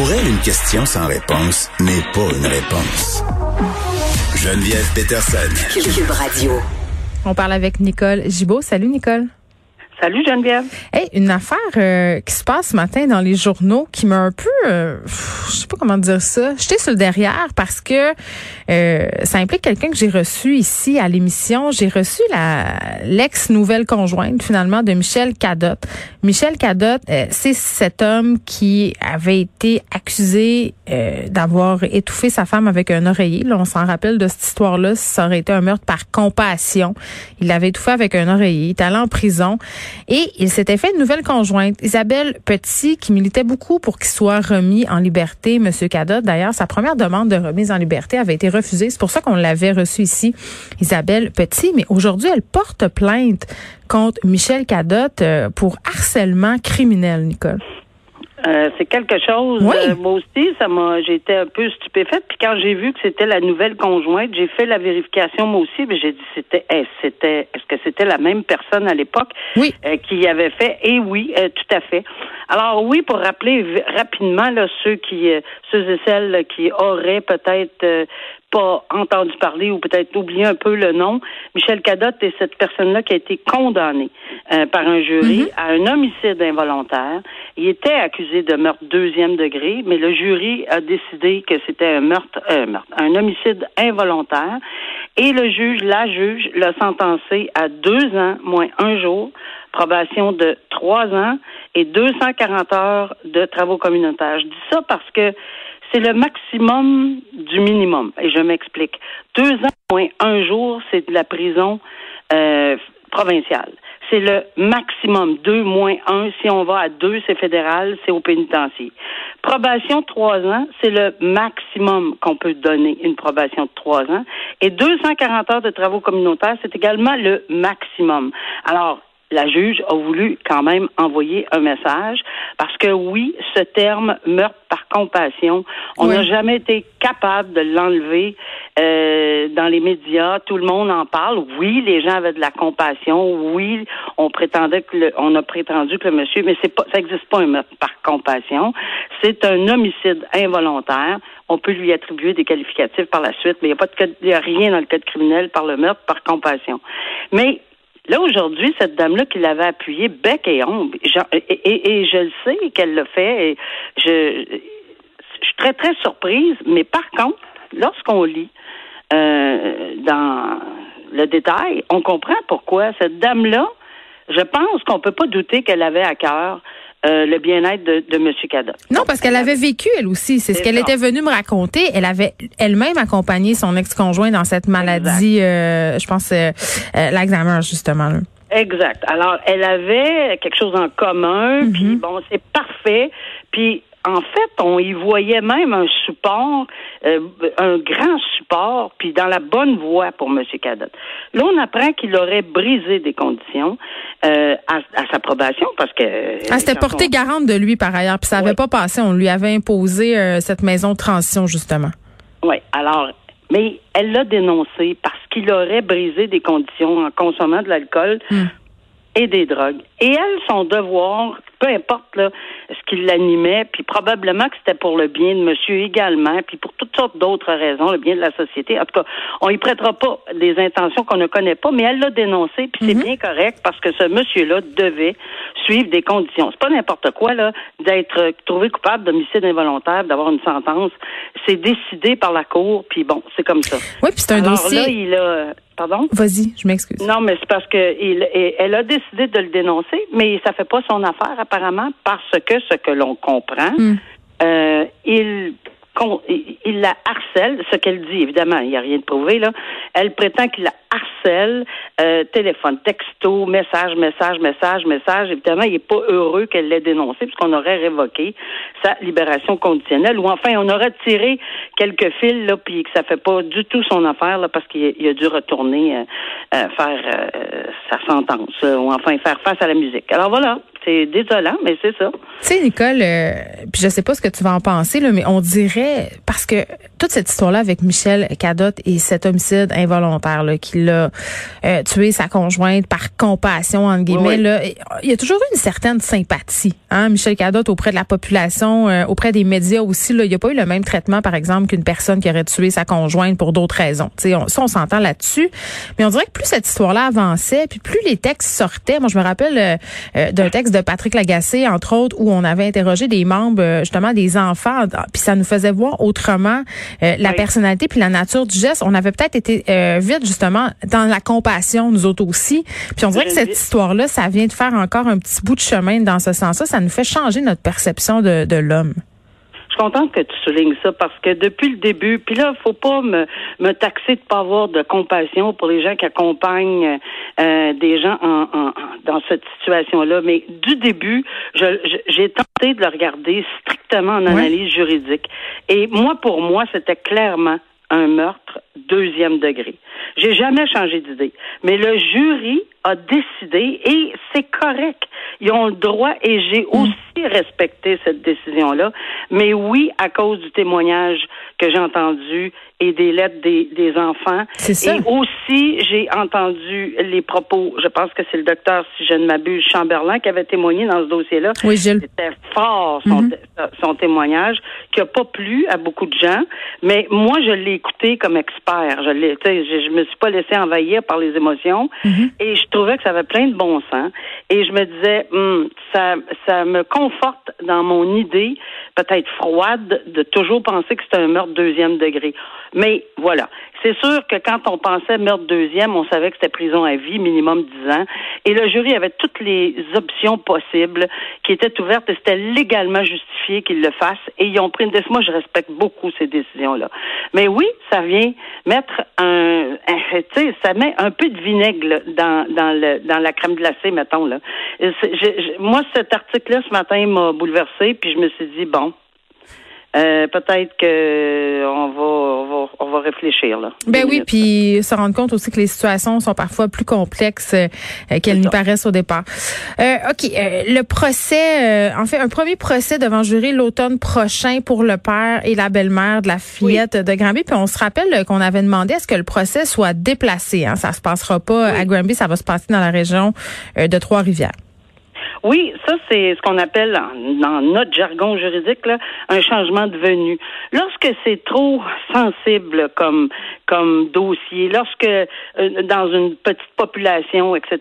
Pour elle, une question sans réponse n'est pas une réponse. Geneviève Peterson. Cube Radio. On parle avec Nicole Gibault. Salut Nicole. Salut Geneviève. Hey, une affaire euh, qui se passe ce matin dans les journaux qui m'a un peu, euh, je sais pas comment dire ça, jeté sur le derrière parce que euh, ça implique quelqu'un que j'ai reçu ici à l'émission. J'ai reçu la l'ex nouvelle conjointe finalement de Michel Cadotte. Michel Cadotte, euh, c'est cet homme qui avait été accusé euh, d'avoir étouffé sa femme avec un oreiller. Là, on s'en rappelle de cette histoire-là. Ça aurait été un meurtre par compassion. Il l'avait étouffé avec un oreiller. Il est allé en prison. Et il s'était fait une nouvelle conjointe, Isabelle Petit, qui militait beaucoup pour qu'il soit remis en liberté, Monsieur Cadotte. D'ailleurs, sa première demande de remise en liberté avait été refusée. C'est pour ça qu'on l'avait reçu ici, Isabelle Petit. Mais aujourd'hui, elle porte plainte contre Michel Cadotte euh, pour harcèlement criminel, Nicole. Euh, c'est quelque chose. Oui. euh, moi aussi, ça m'a, j'ai été un peu stupéfaite. Puis quand j'ai vu que c'était la nouvelle conjointe, j'ai fait la vérification moi aussi. Mais j'ai dit c'était, est c'était, est-ce que c'était la même personne à l'époque Oui. euh, qui avait fait? Et oui, euh, tout à fait. Alors oui, pour rappeler rapidement là ceux qui, euh, ceux et celles qui auraient peut-être euh, pas entendu parler ou peut-être oublié un peu le nom, Michel Cadotte est cette personne-là qui a été condamnée euh, par un jury à un homicide involontaire. Il était accusé de meurtre deuxième degré, mais le jury a décidé que c'était un meurtre, euh, meurtre, un homicide involontaire. Et le juge, la juge, l'a sentencé à deux ans moins un jour, probation de trois ans et 240 heures de travaux communautaires. Je dis ça parce que c'est le maximum du minimum. Et je m'explique. Deux ans moins un jour, c'est de la prison euh, provinciale. C'est le maximum. Deux moins un. Si on va à deux, c'est fédéral, c'est au pénitencier. Probation trois ans, c'est le maximum qu'on peut donner, une probation de trois ans. Et 240 heures de travaux communautaires, c'est également le maximum. Alors, la juge a voulu quand même envoyer un message parce que oui, ce terme meurtre par compassion, on Oui. n'a jamais été capable de l'enlever euh, dans les médias. Tout le monde en parle. Oui, les gens avaient de la compassion. Oui, on prétendait que le, on a prétendu que le monsieur, mais c'est pas, ça n'existe pas un meurtre par compassion. C'est un homicide involontaire. On peut lui attribuer des qualificatifs par la suite, mais il n'y a pas de code- y a rien dans le code criminel par le meurtre par compassion. Mais Là, aujourd'hui, cette dame-là qui l'avait appuyé bec et j'en- et, je le sais qu'elle l'a fait, et je, suis très, très surprise, mais par contre, lorsqu'on lit euh, dans le détail, on comprend pourquoi cette dame-là, je pense qu'on peut pas douter qu'elle avait à cœur euh, le bien-être de, de M. Cada. Non, parce qu'elle avait vécu, elle aussi. C'est ce qu'elle était venue me raconter. Elle avait elle-même accompagné son ex-conjoint dans cette maladie, euh, je pense, euh, euh, l'Alzheimer, justement. là. Exact. Alors, elle avait quelque chose en commun, puis bon, c'est parfait. Puis, en fait, on y voyait même un support, euh, un grand support, puis dans la bonne voie pour M. Cadotte. Là, on apprend qu'il aurait brisé des conditions euh, à, à sa probation, parce que... Elle s'était quand portée on- garante de lui par ailleurs, puis ça n'avait Oui. pas passé. On lui avait imposé euh, cette maison de transition, justement. Oui, alors, mais elle l'a dénoncé parce qu'il aurait brisé des conditions en consommant de l'alcool Hmm. et des drogues. Et elle, son devoir, peu importe là, ce qui l'animait, puis probablement que c'était pour le bien de monsieur également, puis pour toutes sortes d'autres raisons, le bien de la société. En tout cas, on y prêtera pas des intentions qu'on ne connaît pas, mais elle l'a dénoncé, puis c'est bien correct parce que ce monsieur-là devait suivre des conditions. C'est pas n'importe quoi là d'être euh, trouvé coupable d'homicide involontaire, d'avoir une sentence. C'est décidé par la cour, puis bon, c'est comme ça. Oui, puis c'est un Alors dossier. là, il a, pardon? Vas-y, je m'excuse. Non, mais c'est parce que il, elle a décidé de le dénoncer, mais ça fait pas son affaire apparemment parce que ce que l'on comprend, Hmm. euh, il il la harcèle, ce qu'elle dit, évidemment, il n'y a rien de prouvé, là. Elle prétend qu'il la harcèle, euh, téléphone, texto, message, message, message, message. Évidemment, il n'est pas heureux qu'elle l'ait dénoncé, puisqu'on aurait révoqué sa libération conditionnelle, ou enfin, on aurait tiré quelques fils, là, puis que ça fait pas du tout son affaire, là, parce qu'il a dû retourner euh, euh, faire sa sentence, ou enfin faire face à la musique. Alors voilà, désolant, mais c'est ça. Tu sais, Nicole, euh, puis je sais pas ce que tu vas en penser, là, mais on dirait, parce que toute cette histoire-là avec Michel Cadotte et cet homicide involontaire là, qui l'a euh, tué sa conjointe par compassion, entre guillemets, là, il y a toujours eu une certaine sympathie, hein, Michel Cadotte auprès de la population, euh, auprès des médias aussi. Là, il n'y a pas eu le même traitement, par exemple, qu'une personne qui aurait tué sa conjointe pour d'autres raisons. Tu sais, on, ça, on s'entend là-dessus. Mais on dirait que plus cette histoire-là avançait, puis plus les textes sortaient. Moi, je me rappelle d'un texte de Patrick Lagacé, entre autres, où on avait interrogé des membres, euh, justement, des enfants, puis ça nous faisait voir autrement euh, la personnalité puis la nature du geste. On avait peut-être été euh, vite, justement, dans la compassion, nous autres aussi. Puis on dirait que cette histoire-là, ça vient de faire encore un petit bout de chemin dans ce sens-là. Ça nous fait changer notre perception de, de l'homme contente que tu soulignes ça parce que depuis le début, puis là, faut pas me, me taxer de pas avoir de compassion pour les gens qui accompagnent euh, des gens en, en, dans cette situation-là. Mais du début, j'ai tenté de le regarder strictement en analyse juridique. Et moi, pour moi, c'était clairement un meurtre deuxième degré. J'ai jamais changé d'idée. Mais le jury a décidé et c'est correct. Ils ont le droit et j'ai mm. Aussi respecté cette décision-là. Mais oui, à cause du témoignage que j'ai entendu et des lettres des, des enfants. Ça. Et aussi, j'ai entendu les propos, je pense que c'est le docteur, si je ne m'abuse, Chamberlain, qui avait témoigné dans ce dossier-là. Oui, Gilles. C'était fort, son, mm-hmm. son témoignage, qui n'a pas plu à beaucoup de gens. Mais moi, je l'ai écouté comme expert. Je l'ai, je, je me suis pas laissé envahir par les émotions. Mm-hmm. Et je trouvais que ça avait plein de bon sens. Et je me disais, hum, ça, ça me conforte dans mon idée, peut-être froide, de toujours penser que c'est un meurtre deuxième degré. Mais voilà. C'est sûr que quand on pensait meurtre deuxième, on savait que c'était prison à vie, minimum dix ans. Et le jury avait toutes les options possibles qui étaient ouvertes et c'était légalement justifié qu'ils le fassent. Et ils ont pris une décision. Moi, je respecte beaucoup ces décisions-là. Mais oui, ça vient mettre un, tu sais, ça met un peu de vinaigre dans, dans, le, dans la crème glacée, mettons. Là. moi, cet article-là, ce matin, m'a bouleversé, puis je me suis dit, bon, euh, peut-être que on va, on va, on va réfléchir là. Ben oui, puis se rendre compte aussi que les situations sont parfois plus complexes euh, qu'elles nous paraissent au départ. Euh, ok, euh, le procès, en fait, un premier procès devant jury l'automne prochain pour le père et la belle-mère de la fillette de Granby. Puis on se rappelle qu'on avait demandé à ce que le procès soit déplacé. Hein. Ça se passera pas à Granby, ça va se passer dans la région de Trois-Rivières. Oui, ça c'est ce qu'on appelle dans notre jargon juridique un changement de venue. Lorsque c'est trop sensible comme comme dossier, lorsque euh, dans une petite population, etc.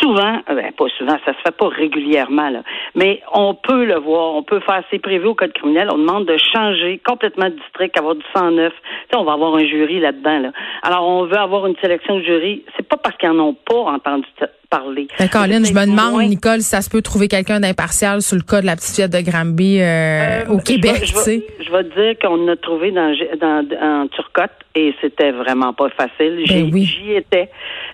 Souvent, euh, ben, pas souvent, ça se fait pas régulièrement là, mais on peut le voir, on peut faire c'est prévu au code criminel. On demande de changer complètement de district, avoir du 109. on va avoir un jury là-dedans là. Alors on veut avoir une sélection de jury. C'est pas parce qu'ils en ont pas entendu parler. Ben, je me demande, Nicole, si ça se peut trouver quelqu'un d'impartial sur le cas de la petite fille de Granby euh, euh, au Québec. Je vais, je vais, te dire qu'on a trouvé dans, dans, en Turcotte et c'était vraiment pas facile. Ben j'y étais.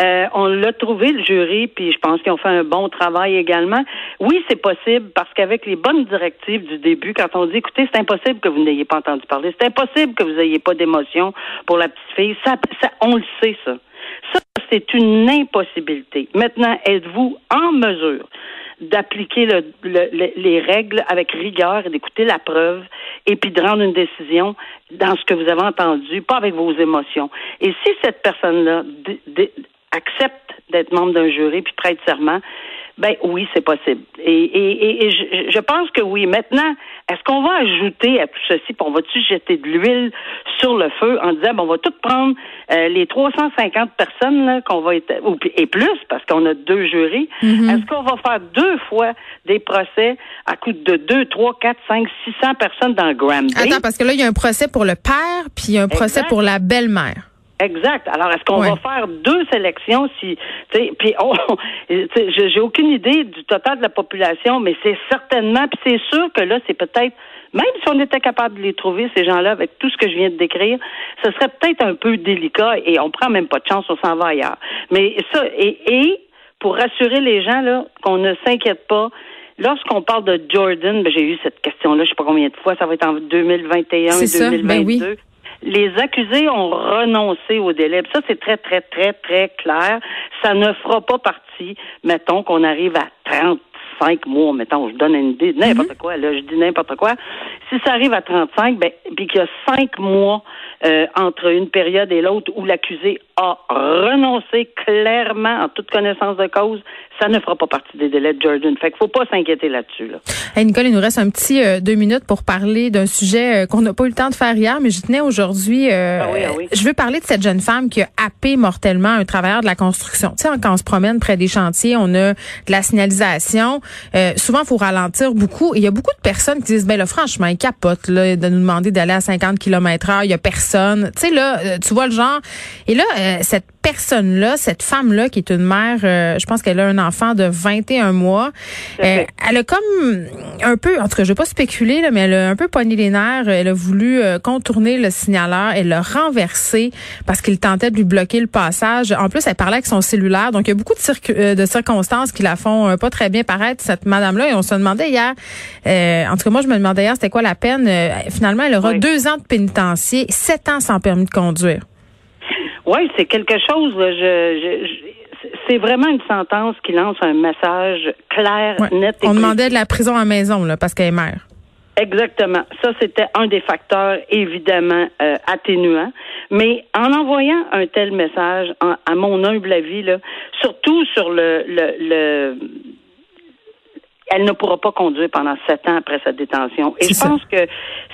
Euh, on l'a trouvé, le jury, puis je pense qu'ils ont fait un bon travail également. Oui, c'est possible parce qu'avec les bonnes directives du début, quand on dit, écoutez, c'est impossible que vous n'ayez pas entendu parler, c'est impossible que vous n'ayez pas d'émotion pour la petite fille, ça, ça, on le sait, ça. Ça, c'est une impossibilité. Maintenant, êtes-vous en mesure d'appliquer les règles avec rigueur et d'écouter la preuve et puis de rendre une décision dans ce que vous avez entendu, pas avec vos émotions. Et si cette personne-là accepte d'être membre d'un jury puis prête serment, ben oui, c'est possible. Et, et, et, je, je, pense que oui. Maintenant, est-ce qu'on va ajouter à tout ceci, puis on va-tu jeter de l'huile sur le feu en disant, bon, on va tout prendre euh, les 350 personnes là, qu'on va être, ou, et plus, parce qu'on a deux jurys. Mm-hmm. Est-ce qu'on va faire deux fois des procès à coût de 2, 3, 4, 5, 600 personnes dans Granby? Attends, parce que là, il y a un procès pour le père, puis il y a un procès pour la belle-mère. Exact. Alors, est-ce qu'on va faire deux sélections si, puis j'ai aucune idée du total de la population, mais c'est certainement, puis c'est sûr que là, c'est peut-être, même si on était capable de les trouver, ces gens-là, avec tout ce que je viens de décrire, ce serait peut-être un peu délicat et on prend même pas de chance, on s'en va ailleurs. Mais ça, et, et pour rassurer les gens, là, qu'on ne s'inquiète pas, Lorsqu'on parle de Jordan, ben, j'ai eu cette question-là, je sais pas combien de fois, ça va être en 2021, 2022 les accusés ont renoncé au délai. Ça, c'est très, très, très, très clair. Ça ne fera pas partie, mettons, qu'on arrive à 35 mois, mettons, je donne une idée, n'importe mhm. quoi, là, je dis n'importe quoi. Si ça arrive à 35, ben, puis qu'il y a cinq mois euh, entre une période et l'autre où l'accusé a renoncé clairement en toute connaissance de cause, ça ne fera pas partie des délais de Jordan. Fait qu'il faut pas s'inquiéter là-dessus. Là. Nicole, il nous reste un petit euh, deux minutes pour parler d'un sujet euh, qu'on n'a pas eu le temps de faire hier, mais je tenais aujourd'hui. Ah oui, ah oui. Je veux parler de cette jeune femme qui a happé mortellement un travailleur de la construction. Tu sais, quand on se promène près des chantiers, on a de la signalisation. Souvent, il faut ralentir beaucoup. il y a beaucoup de personnes qui disent, ben là, franchement, il capote là, de nous demander d'aller à 50 km heure. Il y a personne. Tu sais, là, tu vois le genre. Et là, euh, cette personne-là, cette femme-là, qui est une mère, euh, je pense qu'elle a un enfant de 21 mois, euh, elle a comme un peu, en tout cas, je vais pas spéculer, là, mais elle a un peu pogné les nerfs. Elle a voulu contourner le signaleur. Elle l'a renversé parce qu'il tentait de lui bloquer le passage. En plus, elle parlait avec son cellulaire. Donc, il y a beaucoup de, de circonstances qui la font pas très bien paraître, cette madame-là. Et on se demandait hier, en tout cas, moi, je me demandais hier, c'était quoi la peine? finalement, elle aura deux ans de pénitencier, sept ans sans permis de conduire. Oui, c'est quelque chose. Je, je, c'est vraiment une sentence qui lance un message clair, net. Et On demandait de la prison à maison, là, parce qu'elle est mère. Exactement. Ça, c'était un des facteurs évidemment euh, atténuants. Mais en envoyant un tel message, à mon humble avis, là, surtout sur le, le, le elle ne pourra pas conduire pendant sept ans après sa détention. Et je pense que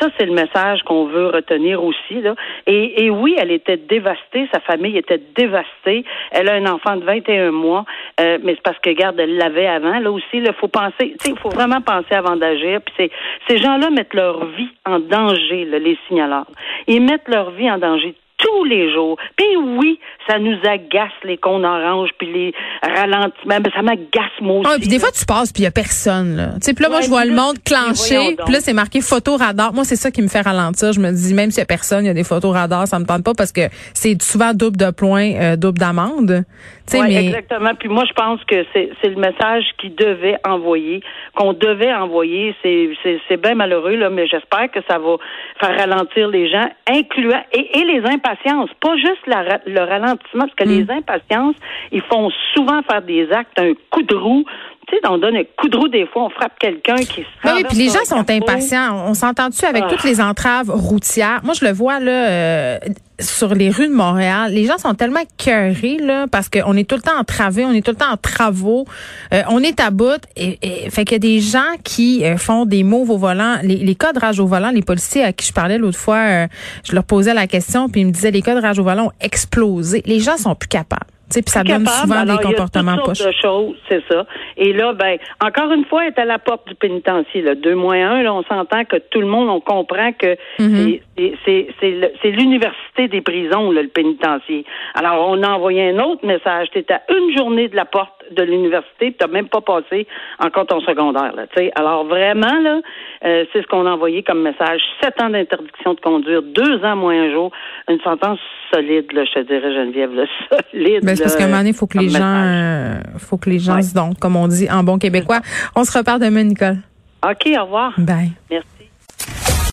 ça, c'est le message qu'on veut retenir aussi. Là. Et, et, oui, elle était dévastée, sa famille était dévastée. Elle a un enfant de 21 mois, euh, mais c'est parce que, garde, elle l'avait avant. Là aussi, il faut penser, il faut vraiment penser avant d'agir. Puis ces gens-là mettent leur vie en danger, là, les signaleurs. Ils mettent leur vie en danger tous les jours. Puis oui, ça nous agace les cons orange puis les ralentissements, mais ça m'agace moi aussi. Ah, puis des fois tu passes puis il y a personne là. Puis là moi je vois le monde clencher, puis là c'est marqué photo radar. Moi c'est ça qui me fait ralentir. Je me dis même s'il y a personne, il y a des photos radar, ça me tente pas parce que c'est souvent double de points, euh, double d'amende. Oui, mais... exactement. Puis moi je pense que c'est le message qu'il devait envoyer, qu'on devait envoyer. C'est bien malheureux là, mais j'espère que ça va faire ralentir les gens, incluant et, et les impatiences, pas juste la, le ralentissement parce que les hmm. impatiences, ils font souvent faire des actes, un coup de roue. Tu sais, on donne un coup de roue des fois, on frappe quelqu'un qui se Oui, puis les gens sont impatients. On s'entend-tu avec ah. toutes les entraves routières? Moi, je le vois là euh, sur les rues de Montréal. Les gens sont tellement cœurés là parce qu'on est tout le temps en travaux, on est tout le temps en travaux, euh, on est à bout. Et, fait qu'il y a des gens qui euh, font des mots au volant. Les, les cas de rage au volant, les policiers à qui je parlais l'autre fois, je leur posais la question puis ils me disaient les cas de rage au volant ont explosé. Les gens sont plus capables. Puis ça donne souvent des comportements poches. de choses, c'est ça. Et là, ben, encore une fois, elle est à la porte du pénitencier. Là. Deux moins un, là, on s'entend que tout le monde, on comprend que mm-hmm. c'est l'université des prisons, là, le pénitencier. Alors, on a envoyé un autre message. Tu à une journée de la porte de l'université, tu n'as même pas passé encore ton secondaire. Là, Alors, vraiment, là, euh, c'est ce qu'on a envoyé comme message. Sept ans d'interdiction de conduire, deux ans moins un jour. Une sentence solide, là, je te dirais, Geneviève, là, solide. Ben, parce qu'à un moment donné, faut que les gens, euh, faut que les gens se donnent, comme on dit en bon québécois. On se repart demain, Nicole. OK, au revoir. Bye. Merci.